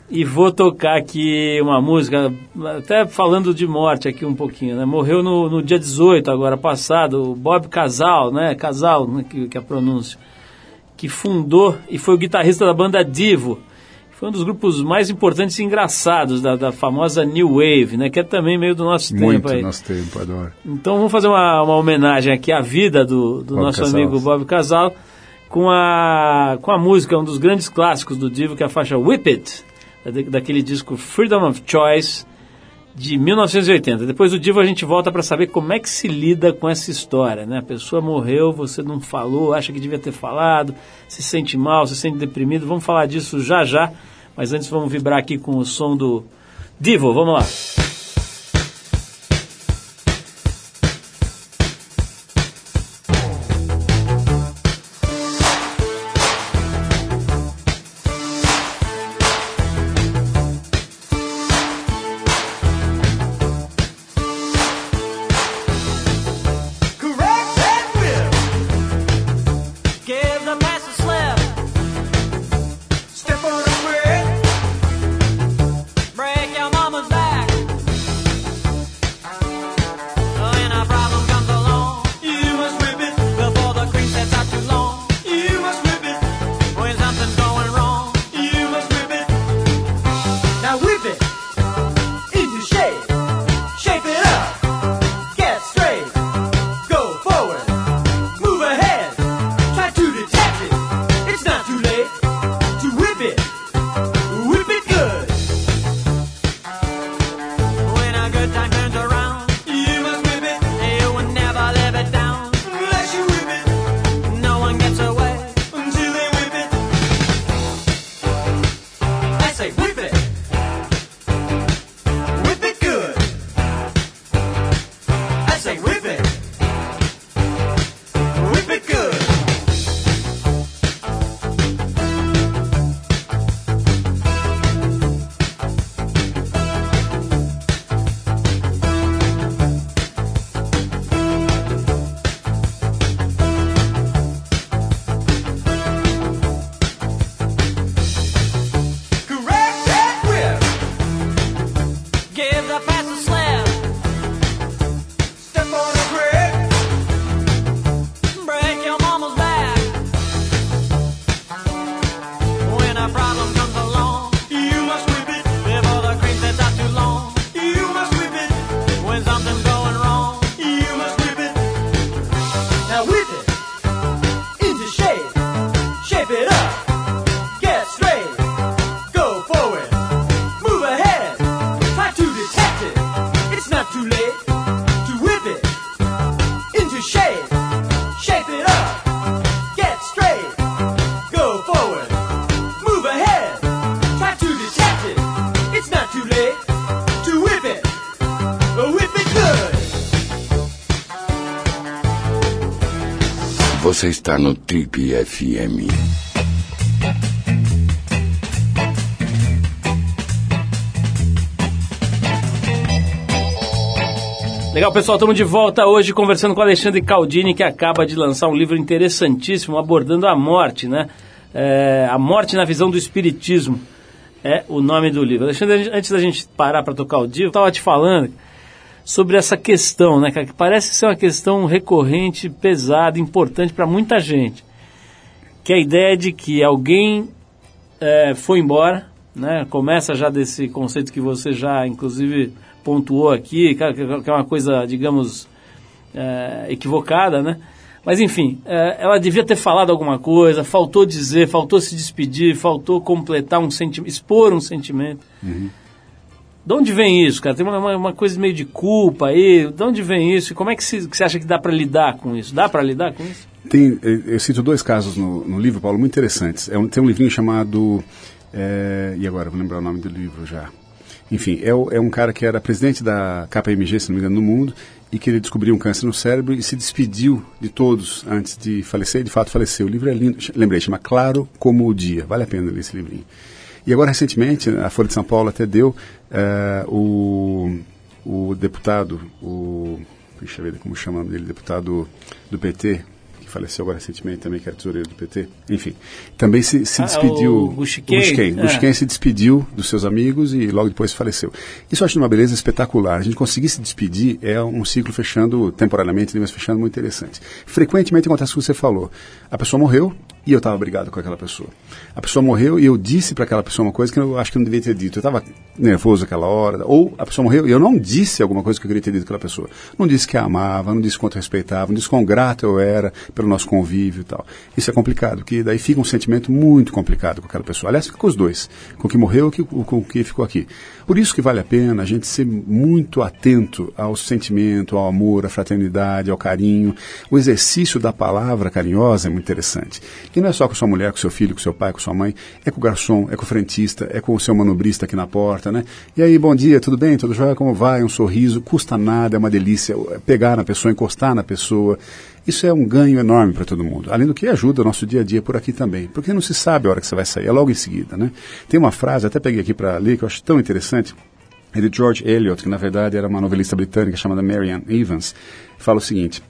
e vou tocar aqui uma música, até falando de morte aqui um pouquinho, né? Morreu no, no dia 18, agora passado, o Bob Casal, né? Casal, né? que, que é a pronúncia que fundou e foi o guitarrista da banda Divo. Foi um dos grupos mais importantes e engraçados da, da famosa New Wave, né? Que é também meio do nosso Muito tempo aí. nosso tempo, adoro. Então vamos fazer uma, uma homenagem aqui à vida do, do nosso Casal. amigo Bob Casal com a, com a música, um dos grandes clássicos do Divo, que é a faixa Whip It, daquele disco Freedom of Choice, de 1980. Depois do Divo a gente volta para saber como é que se lida com essa história, né? A pessoa morreu, você não falou, acha que devia ter falado, se sente mal, se sente deprimido. Vamos falar disso já já, mas antes vamos vibrar aqui com o som do Divo. Vamos lá. Está no Trip FM. Legal, pessoal, estamos de volta hoje conversando com Alexandre Caldini, que acaba de lançar um livro interessantíssimo abordando a morte, né? É, a morte na visão do Espiritismo é o nome do livro. Alexandre, antes da gente parar para tocar o dia, eu estava te falando sobre essa questão, né, que parece ser uma questão recorrente, pesada, importante para muita gente, que é a ideia de que alguém é, foi embora, né, começa já desse conceito que você já, inclusive, pontuou aqui, que é uma coisa, digamos, é, equivocada, né, mas enfim, é, ela devia ter falado alguma coisa, faltou dizer, faltou se despedir, faltou completar um sentimento, expor um sentimento. Uhum. De onde vem isso, cara? Tem uma, uma, coisa meio de culpa aí. De onde vem isso? E como é que, se, você acha que dá para lidar com isso? Dá para lidar com isso? Tem, eu cito dois casos no, no livro, Paulo, muito interessantes. É um, tem um livrinho chamado. É, e agora, vou lembrar o nome do livro já. Enfim, é, é, um cara que era presidente da KPMG, se não me engano, no mundo, e que ele descobriu um câncer no cérebro e se despediu de todos antes de falecer, e de fato faleceu. O livro é lindo, lembrei, chama Claro como o Dia. Vale a pena ler esse livrinho. E agora, recentemente, a Folha de São Paulo até deu uh, o, o deputado, o. Deixa eu ver como chama dele, deputado do PT, que faleceu agora recentemente também, que era tesoureiro do PT, enfim, também se, se ah, despediu. O Guxiquem. É. se despediu dos seus amigos e logo depois faleceu. Isso eu acho uma beleza espetacular. A gente conseguir se despedir é um ciclo fechando temporariamente, mas fechando muito interessante. Frequentemente acontece o que você falou. A pessoa morreu, e eu estava brigado com aquela pessoa. A pessoa morreu e eu disse para aquela pessoa uma coisa que eu acho que não devia ter dito. Eu estava nervoso aquela hora. Ou a pessoa morreu e eu não disse alguma coisa que eu queria ter dito àquela pessoa. Não disse que a amava, não disse quanto respeitava, não disse quão grato eu era pelo nosso convívio e tal. Isso é complicado, porque daí fica um sentimento muito complicado com aquela pessoa. Aliás, fica com os dois. Com o que morreu e com o que ficou aqui. Por isso que vale a pena a gente ser muito atento ao sentimento, ao amor, à fraternidade, ao carinho. O exercício da palavra carinhosa é muito interessante. E não é só com sua mulher, com seu filho, com seu pai, com sua mãe, é com o garçom, é com o frentista, é com o seu manobrista aqui na porta, né? E aí, bom dia, tudo bem? Tudo jóia? Como vai? Um sorriso, custa nada, é uma delícia pegar na pessoa, encostar na pessoa. Isso é um ganho enorme para todo mundo. Além do que ajuda o nosso dia a dia por aqui também. Porque não se sabe a hora que você vai sair, é logo em seguida, né? Tem uma frase, até peguei aqui para ler, que eu acho tão interessante, é de George Eliot, que na verdade era uma novelista britânica chamada Marianne Evans, fala o seguinte: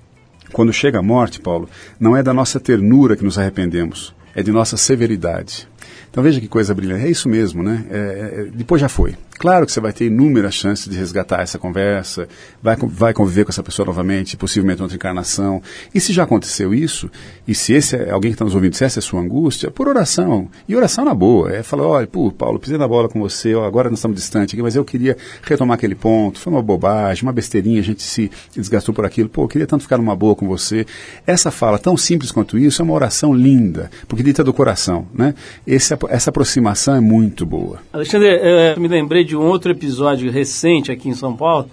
quando chega a morte, Paulo, não é da nossa ternura que nos arrependemos, é de nossa severidade. Então veja que coisa brilhante. É isso mesmo, né? É, é, depois já foi. Claro que você vai ter inúmeras chances de resgatar essa conversa, vai, vai conviver com essa pessoa novamente, possivelmente outra encarnação. E se já aconteceu isso, e se esse é alguém que está nos ouvindo, se essa é a sua angústia, por oração. E oração na boa. É falar, olha, pô, Paulo, pisei na bola com você, ó, agora nós estamos distantes aqui, mas eu queria retomar aquele ponto. Foi uma bobagem, uma besteirinha, a gente se desgastou por aquilo. Pô, eu queria tanto ficar numa boa com você. Essa fala, tão simples quanto isso, é uma oração linda, porque dita do coração, né? Esse, essa aproximação é muito boa. Alexandre, eu me lembrei de um outro episódio recente aqui em São Paulo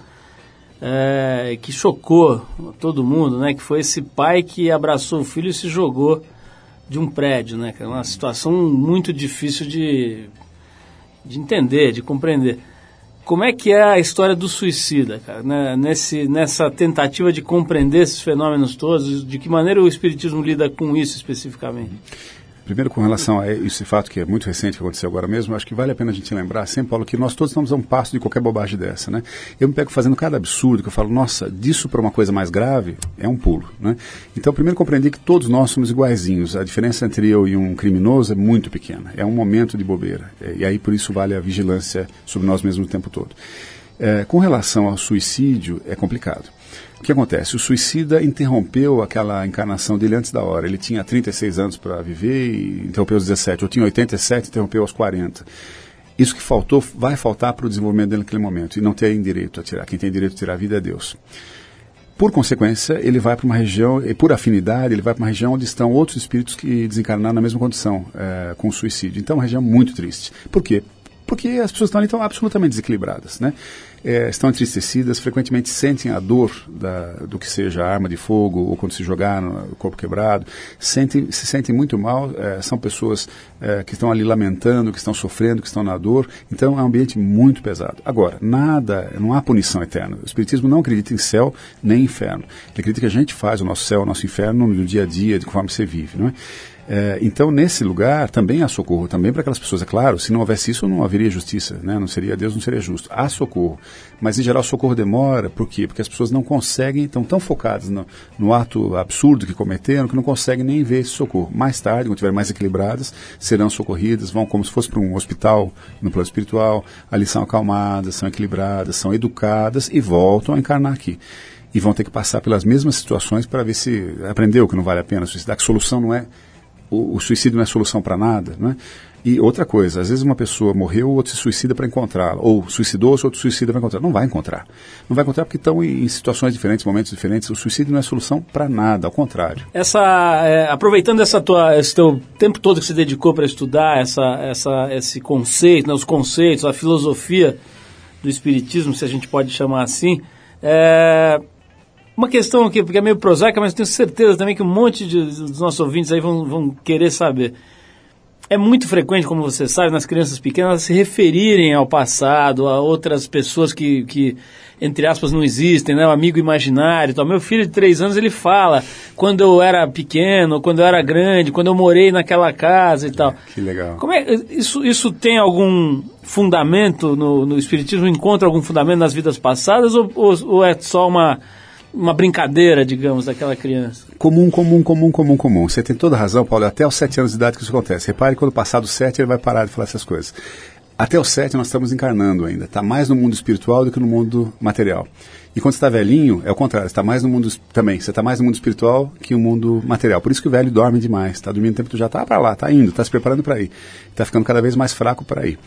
é, que chocou todo mundo, né? Que foi esse pai que abraçou o filho e se jogou de um prédio, né? É uma situação muito difícil de, de entender, de compreender. Como é que é a história do suicida, cara? Né? Nesse, nessa tentativa de compreender esses fenômenos todos, de que maneira o Espiritismo lida com isso especificamente? Primeiro, com relação a esse fato que é muito recente, que aconteceu agora mesmo, acho que vale a pena a gente lembrar sempre, Paulo, que nós todos estamos a um passo de qualquer bobagem dessa, né? Eu me pego fazendo cada absurdo que eu falo, nossa, disso para uma coisa mais grave é um pulo, né? Então, primeiro compreender que todos nós somos iguaizinhos. A diferença entre eu e um criminoso é muito pequena. É um momento de bobeira. É, e aí, por isso, vale a vigilância sobre nós mesmos o tempo todo. É, com relação ao suicídio, é complicado. O que acontece? O suicida interrompeu aquela encarnação dele antes da hora. Ele tinha 36 anos para viver e interrompeu aos 17. Eu tinha 87 interrompeu aos 40. Isso que faltou vai faltar para o desenvolvimento dele naquele momento. E não tem direito a tirar. Quem tem direito a tirar a vida é Deus. Por consequência, ele vai para uma região, e por afinidade, ele vai para uma região onde estão outros espíritos que desencarnaram na mesma condição, é, com suicídio. Então, é uma região muito triste. Por quê? Porque as pessoas estão ali estão absolutamente desequilibradas, né? É, estão entristecidas, frequentemente sentem a dor da, do que seja arma de fogo ou quando se jogar no corpo quebrado, sentem, se sentem muito mal, é, são pessoas é, que estão ali lamentando, que estão sofrendo, que estão na dor, então é um ambiente muito pesado. Agora, nada, não há punição eterna. O Espiritismo não acredita em céu nem inferno. Ele acredita que a gente faz o nosso céu, o nosso inferno no dia a dia, de conforme você vive, não é? É, então, nesse lugar, também há socorro, também para aquelas pessoas. É claro, se não houvesse isso, não haveria justiça, né? não seria Deus, não seria justo. Há socorro. Mas, em geral, o socorro demora. Por quê? Porque as pessoas não conseguem, estão tão focadas no, no, ato absurdo que cometeram, que não conseguem nem ver esse socorro. Mais tarde, quando estiverem mais equilibradas, serão socorridas, vão como se fosse para um hospital no plano espiritual, ali são acalmadas, são equilibradas, são educadas e voltam a encarnar aqui e vão ter que passar pelas mesmas situações para ver se aprendeu que não vale a pena suicidar, que solução não é o, o suicídio não é solução para nada, né? E outra coisa, às vezes uma pessoa morreu, outro se suicida para encontrá-la, ou suicidou-se, outro suicida para encontrar. Não vai encontrar. Não vai encontrar porque estão em situações diferentes, momentos diferentes. O suicídio não é solução para nada, ao contrário. Essa, é, aproveitando essa tua, esse teu tempo todo que você dedicou para estudar essa, essa, esse conceito, né, os conceitos, a filosofia do espiritismo, se a gente pode chamar assim, é, uma questão aqui, porque é meio prosaica, mas tenho certeza também que um monte de, dos nossos ouvintes aí vão, vão querer saber. É muito frequente, como você sabe, nas crianças pequenas se referirem ao passado, a outras pessoas que, que entre aspas, não existem, né? O amigo imaginário. Tal. Meu filho de três anos, ele fala quando eu era pequeno, quando eu era grande, quando eu morei naquela casa e tal. Que legal. Como é, isso, isso tem algum fundamento no, no Espiritismo? Encontra algum fundamento nas vidas passadas ou, ou, ou é só uma uma brincadeira, digamos, daquela criança. Comum, comum, comum, comum, comum. Você tem toda a razão, Paulo. Até os sete anos de idade que isso acontece. Repare quando passar dos sete ele vai parar de falar essas coisas. Até os sete nós estamos encarnando ainda. Está mais no mundo espiritual do que no mundo material. E quando está velhinho, é o contrário. está mais no mundo também. Você está mais no mundo espiritual que no mundo material. Por isso que o velho dorme demais. Está dormindo tempo, tu já está para lá, está indo, está se preparando para ir. Está ficando cada vez mais fraco para ir.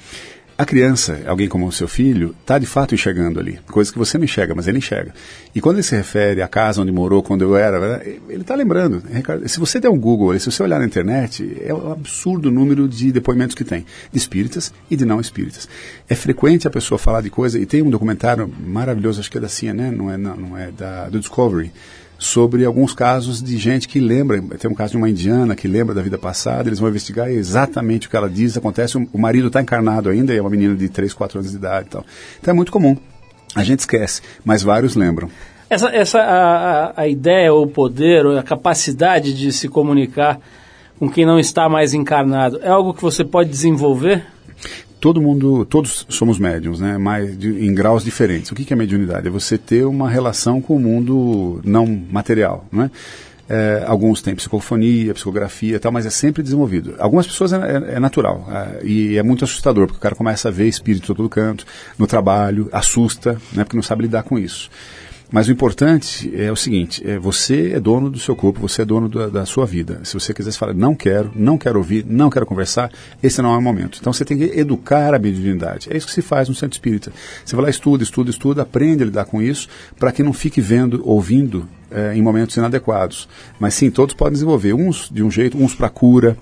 A criança, alguém como o seu filho, está de fato enxergando ali, coisas que você não enxerga, mas ele enxerga. E quando ele se refere à casa onde morou, quando eu era, ele está lembrando. Se você der um Google, se você olhar na internet, é um absurdo o número de depoimentos que tem, de espíritas e de não espíritas. É frequente a pessoa falar de coisa, e tem um documentário maravilhoso, acho que é da CNN, não é, não, não é da, do Discovery, sobre alguns casos de gente que lembra, tem um caso de uma indiana que lembra da vida passada, eles vão investigar exatamente o que ela diz, acontece, o marido está encarnado ainda, é uma menina de 3, 4 anos de idade. Então é muito comum. A gente esquece, mas vários lembram. Essa, essa a, a ideia, o poder, a capacidade de se comunicar com quem não está mais encarnado, é algo que você pode desenvolver? Todo mundo, todos somos médiums, né? Mas de, em graus diferentes. O que, que é mediunidade? É você ter uma relação com o mundo não material, né? É, alguns têm psicofonia, psicografia e tal, mas é sempre desenvolvido. Algumas pessoas é, é, é natural é, e é muito assustador, porque o cara começa a ver espírito todo canto, no trabalho, assusta, né, porque não sabe lidar com isso. Mas o importante é o seguinte: é, você é dono do seu corpo, você é dono da, da sua vida. Se você quiser falar, não quero, não quero ouvir, não quero conversar, esse não é o momento. Então você tem que educar a mediunidade. É isso que se faz no centro espírita. Você vai lá, estuda, estuda, estuda, aprende a lidar com isso, para que não fique vendo, ouvindo é, em momentos inadequados. Mas sim, todos podem desenvolver, uns de um jeito, uns para cura,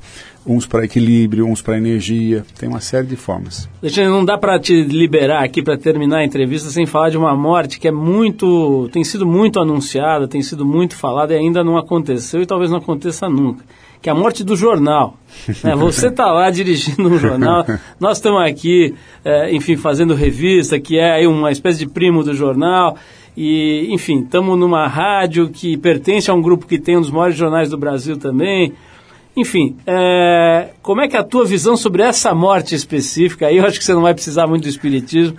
uns para equilíbrio, uns para energia. Tem uma série de formas. Alexandre, não dá para te liberar aqui para terminar a entrevista sem falar de uma morte que é muito, tem sido muito anunciada, tem sido muito falada e ainda não aconteceu e talvez não aconteça nunca. Que é a morte do jornal. É, [LAUGHS] você está lá dirigindo um jornal, nós estamos aqui, é, enfim, fazendo revista, que é uma espécie de primo do jornal. E, enfim, estamos numa rádio que pertence a um grupo que tem um dos maiores jornais do Brasil também. Enfim, é, como é que é a tua visão sobre essa morte específica? Aí eu acho que você não vai precisar muito do espiritismo,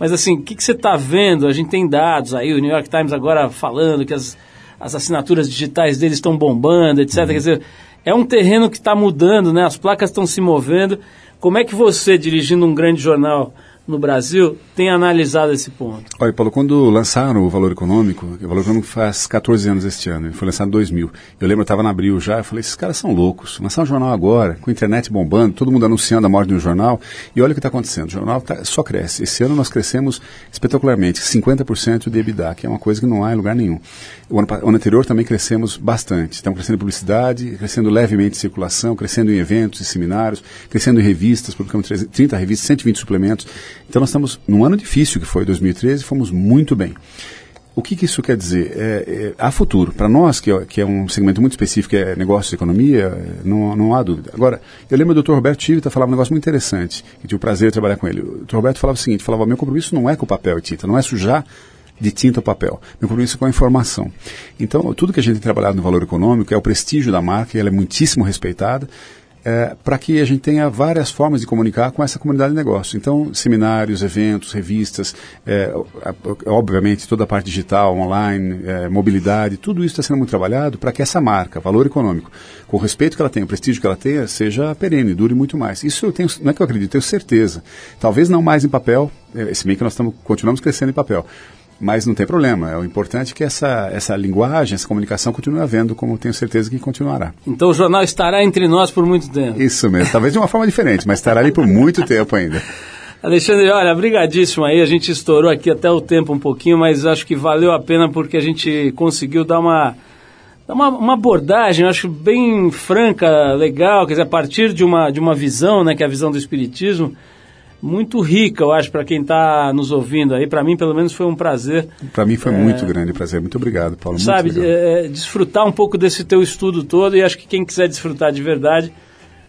mas assim, o que, que você está vendo? A gente tem dados aí, o New York Times agora falando que as, as assinaturas digitais deles estão bombando, etc. Uhum. Quer dizer, é um terreno que está mudando, né? As placas estão se movendo. Como é que você, dirigindo um grande jornal no Brasil tem analisado esse ponto? Olha, Paulo, quando lançaram o Valor Econômico, o Valor Econômico faz 14 anos este ano, foi lançado em 2000. Eu lembro, eu estava na Abril já, eu falei, esses caras são loucos, lançar um jornal agora, com a internet bombando, todo mundo anunciando a morte um jornal, e olha o que está acontecendo, o jornal tá, só cresce. Esse ano nós crescemos espetacularmente, 50% de EBITDA, que é uma coisa que não há em lugar nenhum. O ano, o ano anterior também crescemos bastante, estamos crescendo em publicidade, crescendo levemente em circulação, crescendo em eventos e seminários, crescendo em revistas, publicamos 30 revistas, 120 suplementos, então nós estamos num ano difícil que foi 2013, fomos muito bem. O que, que isso quer dizer? É, é, há futuro. Para nós, que é, que é, um segmento muito específico, é negócio e economia, não, não há dúvida. Agora, eu lembro do Dr. Roberto Tivita falar um negócio muito interessante, que tive o prazer de trabalhar com ele. O Dr. Roberto falava o seguinte, falava, meu compromisso não é com o papel e tinta, não é sujar de tinta ou papel. Meu compromisso é com a informação. Então, tudo que a gente tem trabalhado no valor econômico é o prestígio da marca, ela é muitíssimo respeitada, é, para que a gente tenha várias formas de comunicar com essa comunidade de negócio. Então, seminários, eventos, revistas, é, obviamente toda a parte digital, online, é, mobilidade, tudo isso está sendo muito trabalhado para que essa marca, valor econômico, com o respeito que ela tem, o prestígio que ela tenha, seja perene, dure muito mais. Isso eu tenho, não é que eu acredito, eu tenho certeza. Talvez não mais em papel, é, se bem que nós estamos, continuamos crescendo em papel, mas não tem problema. É o importante é que essa, essa linguagem, essa comunicação continue havendo, como tenho certeza que continuará. Então o jornal estará entre nós por muito tempo. Isso mesmo, talvez de uma forma diferente, mas estará ali por muito tempo ainda. Alexandre, olha, brigadíssimo aí, a gente estourou aqui até o tempo um pouquinho, mas acho que valeu a pena porque a gente conseguiu dar uma, uma, uma abordagem, acho bem franca, legal, quer dizer, a partir de uma, de uma visão, né, que é a visão do Espiritismo, muito rica, eu acho, para quem está nos ouvindo aí. Para mim, pelo menos, foi um prazer. Para mim foi é, muito grande prazer. Muito obrigado, Paulo. Sabe, é, desfrutar um pouco desse teu estudo todo e acho que quem quiser desfrutar de verdade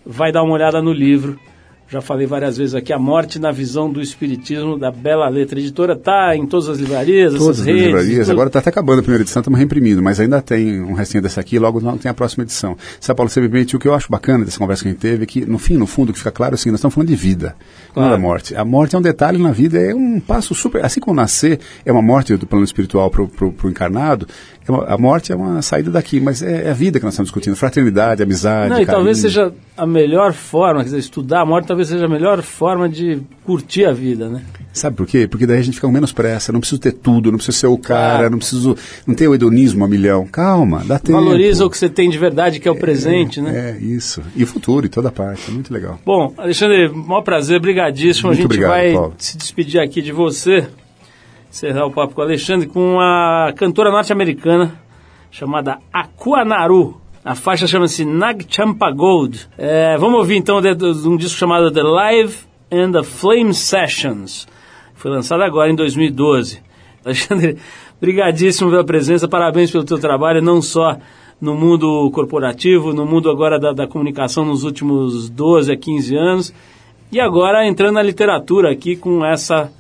vai dar uma olhada no livro já falei várias vezes aqui, A Morte na Visão do Espiritismo, da Bela Letra. A editora está em todas as livrarias, todas as redes. livrarias. Agora está até acabando a primeira edição, estamos reimprimindo, mas ainda tem um restinho dessa aqui logo tem a próxima edição. Sabe, Paulo, você me permite, o que eu acho bacana dessa conversa que a gente teve é que, no fim, no fundo, o que fica claro é assim, nós estamos falando de vida, claro. não da morte. A morte é um detalhe na vida, é um passo super... Assim como nascer é uma morte do plano espiritual para o encarnado, é uma, a morte é uma saída daqui, mas é, é, a vida que nós estamos discutindo, fraternidade, amizade, Não, e talvez seja a melhor forma, quer dizer, estudar a morte talvez seja a melhor forma de curtir a vida, né? Sabe por quê? Porque daí a gente fica com menos pressa, não preciso ter tudo, não preciso ser o cara, claro. não preciso, não ter o hedonismo a milhão. Calma, dá tempo. Valoriza o que você tem de verdade, que é o presente, né? É, isso. E o futuro, e toda parte, é muito legal. Bom, Alexandre, maior prazer, brigadíssimo. Muito a gente obrigado, vai Paulo. se despedir aqui de você encerrar o papo com o Alexandre, com a cantora norte-americana chamada Aquanaru. A faixa chama-se Nag Champa Gold. É, vamos ouvir então de, de, um disco chamado The Live and the Flame Sessions. Foi lançado agora em 2012. [LAUGHS] Alexandre, brigadíssimo pela presença, parabéns pelo teu trabalho, não só no mundo corporativo, no mundo agora da, da comunicação nos últimos 12 a 15 anos, e agora entrando na literatura aqui com essa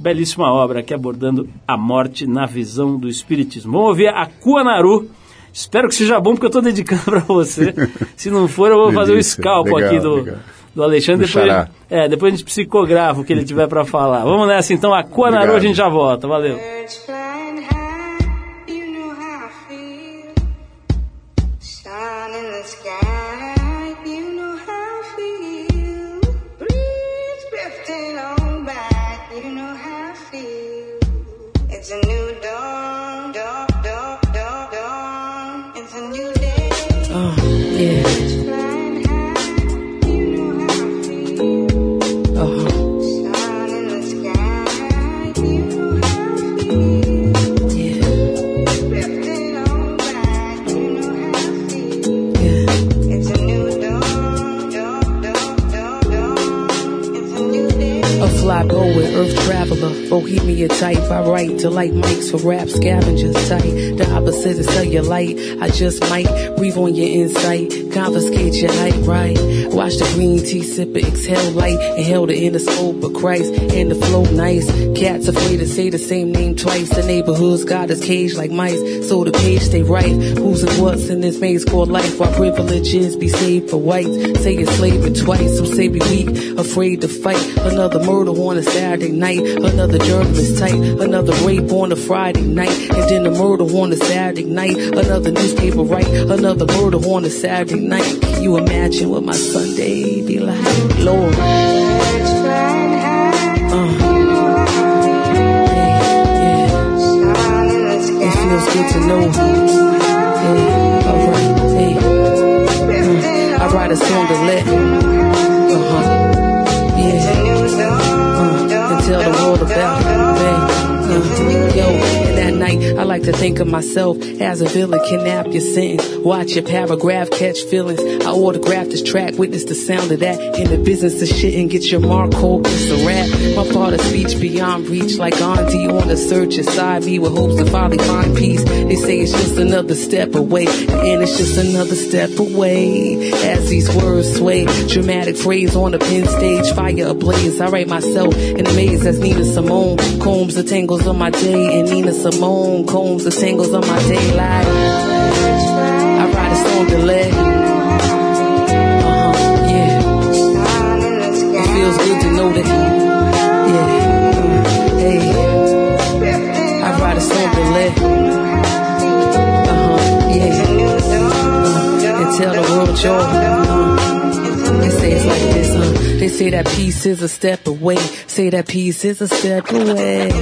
belíssima obra aqui abordando a morte na visão do Espiritismo. Vamos ouvir a Kuanaru. Espero que seja bom, porque eu estou dedicando [LAUGHS] para você. Se não for, eu vou fazer o scalpo legal, aqui do, do Alexandre. Depois, é, depois a gente psicografa o que ele tiver para falar. Vamos nessa então, a Kuanaru a gente já volta. Valeu. Bohemia type, I write to like mics for rap scavengers type. The opposite is cellulite. I just might breathe on your insight, confiscate your height, right? Watch the green tea sip it, exhale light, inhale the inner scope of Christ, and the flow nice. Cats afraid to say the same name twice. The neighborhood's got us caged like mice, so the page stay right. Who's and what's in this maze called life? While privileges be saved for whites, say it's slavery twice. Some say we weak, afraid to fight. Another murder on a Saturday night, another journalist tight, another rape on a Friday night, in a murder on a Saturday night, another newspaper right, another murder on a Saturday night. Can you imagine what my Sunday be like? Lord. Uh. feels good to know. Alright, hey. Uh, I write a song to let. Uh huh. Yeah. Uh, and tell the world about it. Yo night. I like to think of myself as a villain, kidnap your sentence. Watch your paragraph catch feelings. I autograph this track, witness the sound of that. In the business of shit and get your mark cold, it's a rap. My of speech beyond reach, like Gandhi on the search inside me with hopes to finally find peace. They say it's just another step away, and it's just another step away. As these words sway, dramatic phrase on the pin stage, fire ablaze. I write myself in a maze as Nina Simone combs the tangles of my day, and Nina Simone phone combs the tangles of my daylight. I ride a song delay. Uh-huh, yeah. It feels good to know that. Yeah. Hey. I ride a song delay. Uh-huh, yeah. Uh, and tell the world joy. Uh, they say it's like this, uh. They say that peace is a step away. Say that peace is a step away.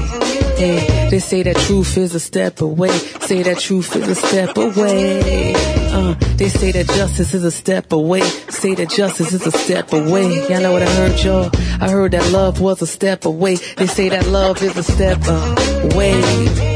Hey, they say that truth is a step away. Say that truth is a step away. Uh, they say that justice is a step away. Say that justice is a step away. Y'all know what I heard, y'all? I heard that love was a step away. They say that love is a step away.